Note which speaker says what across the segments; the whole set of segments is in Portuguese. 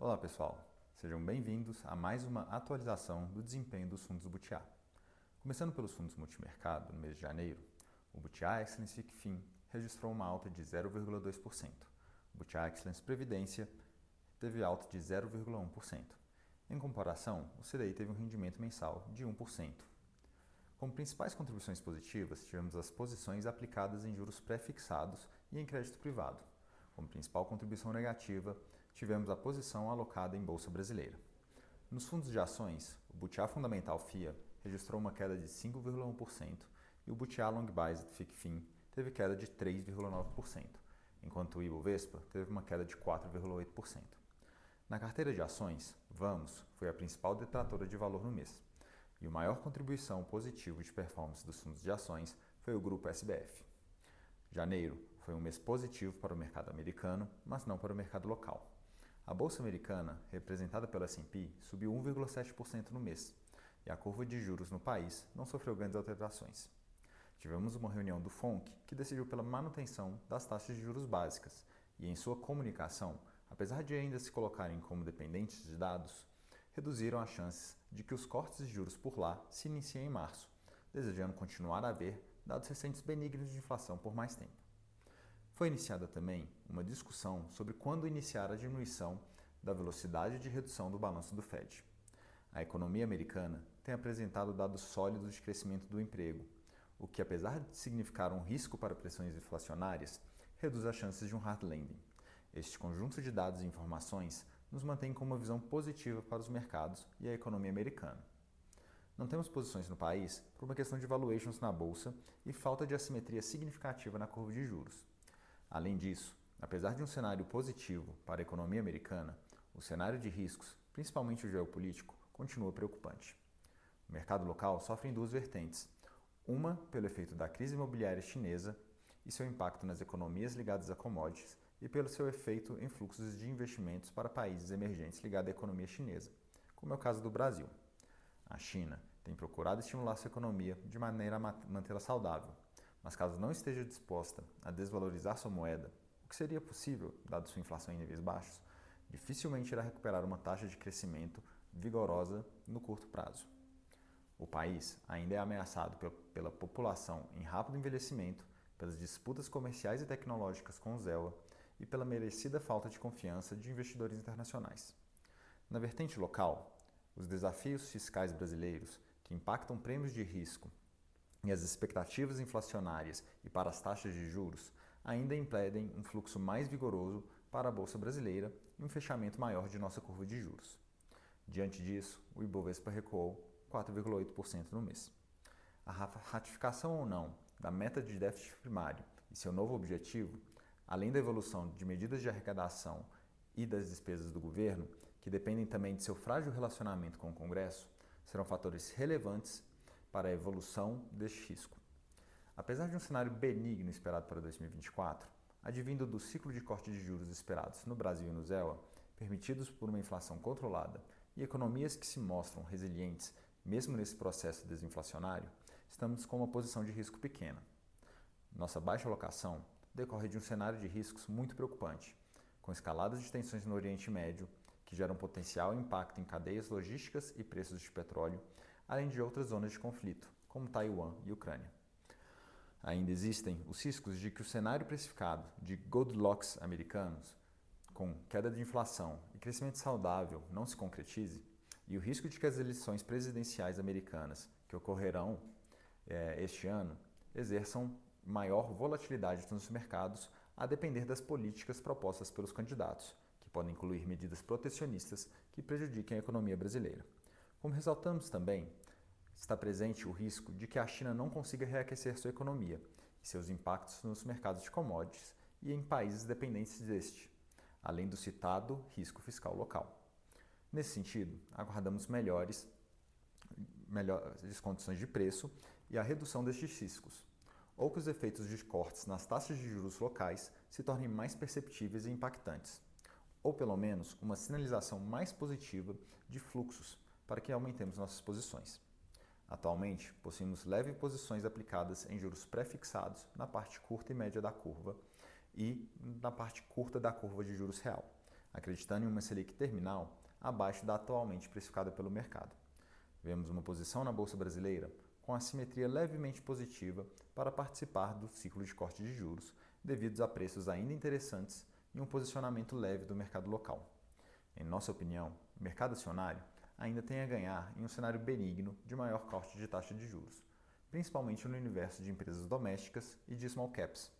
Speaker 1: Olá pessoal, sejam bem-vindos a mais uma atualização do desempenho dos fundos Butiá. Começando pelos fundos multimercado, no mês de janeiro, o Butiá Excellence FICFIN registrou uma alta de 0,2%. O Butiá Excellence Previdência teve alta de 0,1%. Em comparação, o CDI teve um rendimento mensal de 1%. Como principais contribuições positivas, tivemos as posições aplicadas em juros pré-fixados e em crédito privado. Como principal contribuição negativa, tivemos a posição alocada em Bolsa Brasileira. Nos fundos de ações, o Butiá Fundamental FIA registrou uma queda de 5,1% e o Butiá Long Biased FICFIN teve queda de 3,9%, enquanto o Ibovespa teve uma queda de 4,8%. Na carteira de ações, Vamos foi a principal detratora de valor no mês, e o maior contribuição positiva de performance dos fundos de ações foi o grupo SBF. Janeiro foi um mês positivo para o mercado americano, mas não para o mercado local. A bolsa americana, representada pela S&P, subiu 1,7% no mês, e a curva de juros no país não sofreu grandes alterações. Tivemos uma reunião do FONC que decidiu pela manutenção das taxas de juros básicas e, em sua comunicação, apesar de ainda se colocarem como dependentes de dados, reduziram as chances de que os cortes de juros por lá se iniciem em março, desejando continuar a ver dados recentes benignos de inflação por mais tempo. Foi iniciada também uma discussão sobre quando iniciar a diminuição da velocidade de redução do balanço do Fed. A economia americana tem apresentado dados sólidos de crescimento do emprego, o que, apesar de significar um risco para pressões inflacionárias, reduz as chances de um hard landing. Este conjunto de dados e informações nos mantém com uma visão positiva para os mercados e a economia americana. Não temos posições no país por uma questão de valuations na bolsa e falta de assimetria significativa na curva de juros. Além disso, apesar de um cenário positivo para a economia americana, o cenário de riscos, principalmente o geopolítico, continua preocupante. O mercado local sofre em duas vertentes. Uma pelo efeito da crise imobiliária chinesa e seu impacto nas economias ligadas a commodities, e pelo seu efeito em fluxos de investimentos para países emergentes ligados à economia chinesa, como é o caso do Brasil. A China tem procurado estimular sua economia de maneira a mantê-la saudável, mas caso não esteja disposta a desvalorizar sua moeda, o que seria possível, dado sua inflação em níveis baixos, dificilmente irá recuperar uma taxa de crescimento vigorosa no curto prazo. O país ainda é ameaçado pela população em rápido envelhecimento, pelas disputas comerciais e tecnológicas com o ZEWA e pela merecida falta de confiança de investidores internacionais. Na vertente local, os desafios fiscais brasileiros, que impactam prêmios de risco e as expectativas inflacionárias e para as taxas de juros, ainda impedem um fluxo mais vigoroso para a Bolsa Brasileira e um fechamento maior de nossa curva de juros. Diante disso, o Ibovespa recuou 4,8% no mês. A ratificação ou não da meta de déficit primário e seu novo objetivo além da evolução de medidas de arrecadação e das despesas do governo, que dependem também de seu frágil relacionamento com o Congresso, serão fatores relevantes para a evolução deste risco. Apesar de um cenário benigno esperado para 2024, advindo do ciclo de corte de juros esperados no Brasil e no ZEWA, permitidos por uma inflação controlada e economias que se mostram resilientes mesmo nesse processo desinflacionário, estamos com uma posição de risco pequena. Nossa baixa alocação decorre de um cenário de riscos muito preocupante, com escaladas de tensões no Oriente Médio, que geram potencial impacto em cadeias logísticas e preços de petróleo, além de outras zonas de conflito, como Taiwan e Ucrânia. Ainda existem os riscos de que o cenário precificado de Goldilocks americanos, com queda de inflação e crescimento saudável, não se concretize, e o risco de que as eleições presidenciais americanas, que ocorrerão é, este ano, exerçam maior volatilidade nos mercados, a depender das políticas propostas pelos candidatos, que podem incluir medidas protecionistas que prejudiquem a economia brasileira. Como ressaltamos também, está presente o risco de que a China não consiga reaquecer sua economia e seus impactos nos mercados de commodities e em países dependentes deste, além do citado risco fiscal local. Nesse sentido, aguardamos melhores, melhores condições de preço e a redução destes riscos, ou que os efeitos de cortes nas taxas de juros locais se tornem mais perceptíveis e impactantes, ou pelo menos uma sinalização mais positiva de fluxos para que aumentemos nossas posições. Atualmente, possuímos leve posições aplicadas em juros pré-fixados na parte curta e média da curva e na parte curta da curva de juros real, acreditando em uma Selic terminal abaixo da atualmente precificada pelo mercado. Vemos uma posição na Bolsa Brasileira com assimetria levemente positiva para participar do ciclo de corte de juros, devido a preços ainda interessantes e um posicionamento leve do mercado local. Em nossa opinião, o mercado acionário ainda tem a ganhar em um cenário benigno de maior corte de taxa de juros, principalmente no universo de empresas domésticas e de small caps,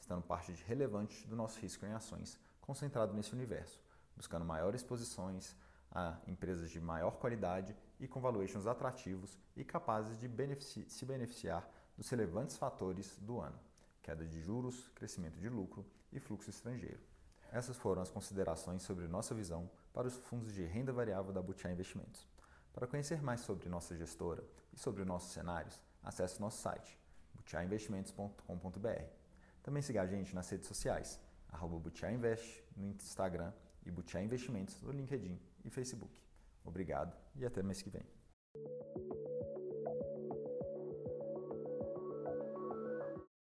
Speaker 1: estando parte relevante do nosso risco em ações concentrado nesse universo, buscando maiores posições a empresas de maior qualidade e com valuations atrativos e capazes de benefici se beneficiar dos relevantes fatores do ano: queda de juros, crescimento de lucro e fluxo estrangeiro. Essas foram as considerações sobre nossa visão para os fundos de renda variável da Butiá Investimentos. Para conhecer mais sobre nossa gestora e sobre nossos cenários, acesse nosso site butiainvestimentos.com.br. Também siga a gente nas redes sociais, arroba Invest no Instagram e Butiá Investimentos no LinkedIn e Facebook. Obrigado e até mês que vem.